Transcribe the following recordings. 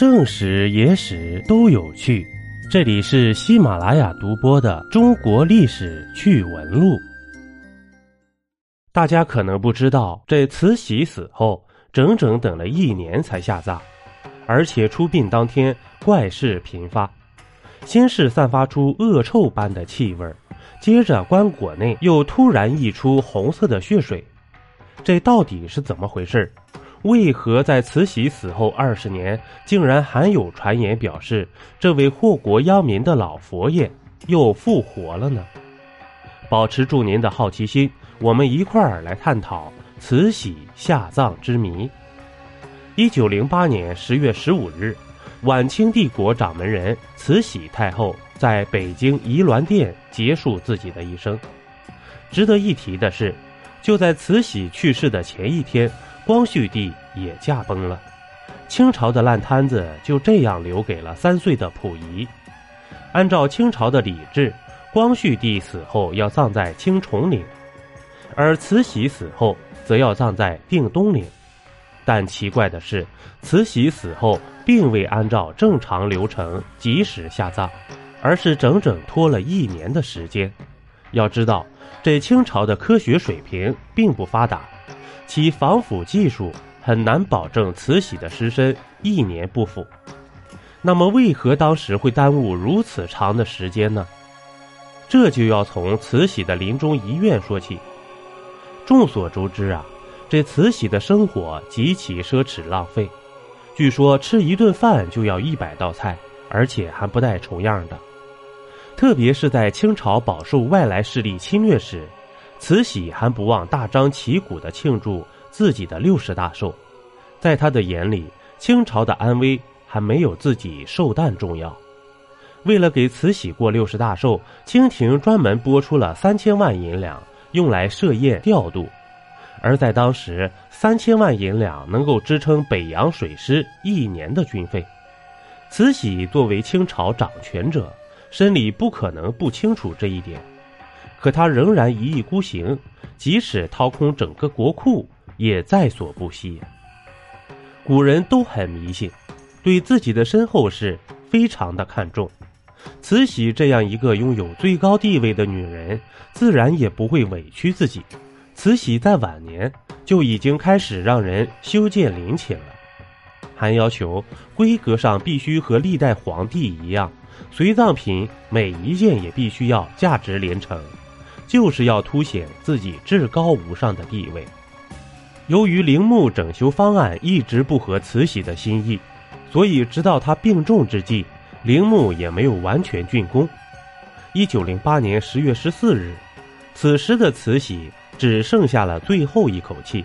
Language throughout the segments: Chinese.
正史、野史都有趣，这里是喜马拉雅独播的《中国历史趣闻录》。大家可能不知道，这慈禧死后，整整等了一年才下葬，而且出殡当天怪事频发，先是散发出恶臭般的气味，接着棺椁内又突然溢出红色的血水，这到底是怎么回事？为何在慈禧死后二十年，竟然还有传言表示这位祸国殃民的老佛爷又复活了呢？保持住您的好奇心，我们一块儿来探讨慈禧下葬之谜。一九零八年十月十五日，晚清帝国掌门人慈禧太后在北京怡銮殿结束自己的一生。值得一提的是，就在慈禧去世的前一天。光绪帝也驾崩了，清朝的烂摊子就这样留给了三岁的溥仪。按照清朝的礼制，光绪帝死后要葬在清崇陵，而慈禧死后则要葬在定东陵。但奇怪的是，慈禧死后并未按照正常流程及时下葬，而是整整拖了一年的时间。要知道，这清朝的科学水平并不发达。其防腐技术很难保证慈禧的尸身一年不腐，那么为何当时会耽误如此长的时间呢？这就要从慈禧的临终遗愿说起。众所周知啊，这慈禧的生活极其奢侈浪费，据说吃一顿饭就要一百道菜，而且还不带重样的。特别是在清朝饱受外来势力侵略时。慈禧还不忘大张旗鼓地庆祝自己的六十大寿，在他的眼里，清朝的安危还没有自己寿诞重要。为了给慈禧过六十大寿，清廷专门拨出了三千万银两用来设宴调度，而在当时，三千万银两能够支撑北洋水师一年的军费。慈禧作为清朝掌权者，心里不可能不清楚这一点。可他仍然一意孤行，即使掏空整个国库也在所不惜。古人都很迷信，对自己的身后事非常的看重。慈禧这样一个拥有最高地位的女人，自然也不会委屈自己。慈禧在晚年就已经开始让人修建陵寝了，还要求规格上必须和历代皇帝一样，随葬品每一件也必须要价值连城。就是要凸显自己至高无上的地位。由于陵墓整修方案一直不合慈禧的心意，所以直到她病重之际，陵墓也没有完全竣工。一九零八年十月十四日，此时的慈禧只剩下了最后一口气。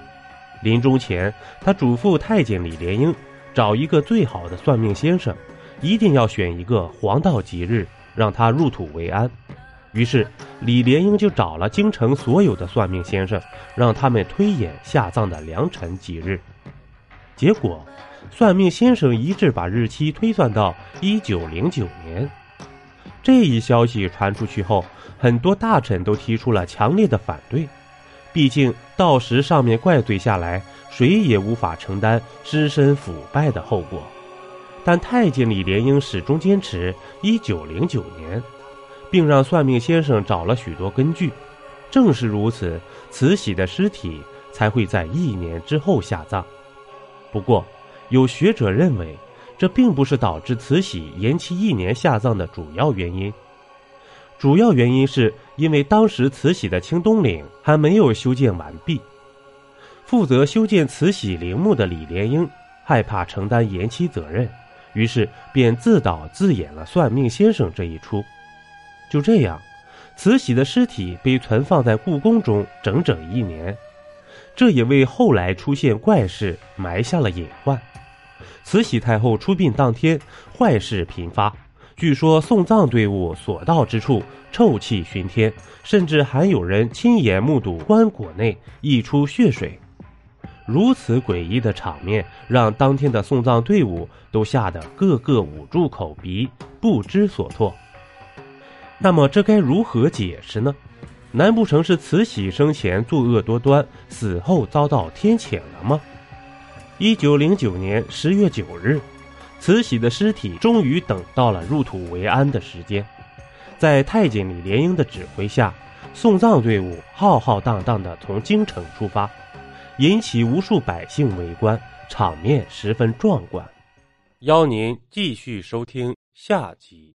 临终前，她嘱咐太监李莲英，找一个最好的算命先生，一定要选一个黄道吉日，让他入土为安。于是，李莲英就找了京城所有的算命先生，让他们推演下葬的良辰吉日。结果，算命先生一致把日期推算到一九零九年。这一消息传出去后，很多大臣都提出了强烈的反对。毕竟，到时上面怪罪下来，谁也无法承担尸身腐败的后果。但太监李莲英始终坚持一九零九年。并让算命先生找了许多根据，正是如此，慈禧的尸体才会在一年之后下葬。不过，有学者认为，这并不是导致慈禧延期一年下葬的主要原因。主要原因是因为当时慈禧的清东陵还没有修建完毕，负责修建慈禧陵墓的李莲英害怕承担延期责任，于是便自导自演了算命先生这一出。就这样，慈禧的尸体被存放在故宫中整整一年，这也为后来出现怪事埋下了隐患。慈禧太后出殡当天，坏事频发，据说送葬队伍所到之处臭气熏天，甚至还有人亲眼目睹棺椁内溢出血水。如此诡异的场面，让当天的送葬队伍都吓得个个捂住口鼻，不知所措。那么这该如何解释呢？难不成是慈禧生前作恶多端，死后遭到天谴了吗？一九零九年十月九日，慈禧的尸体终于等到了入土为安的时间，在太监李莲英的指挥下，送葬队伍浩浩荡荡地从京城出发，引起无数百姓围观，场面十分壮观。邀您继续收听下集。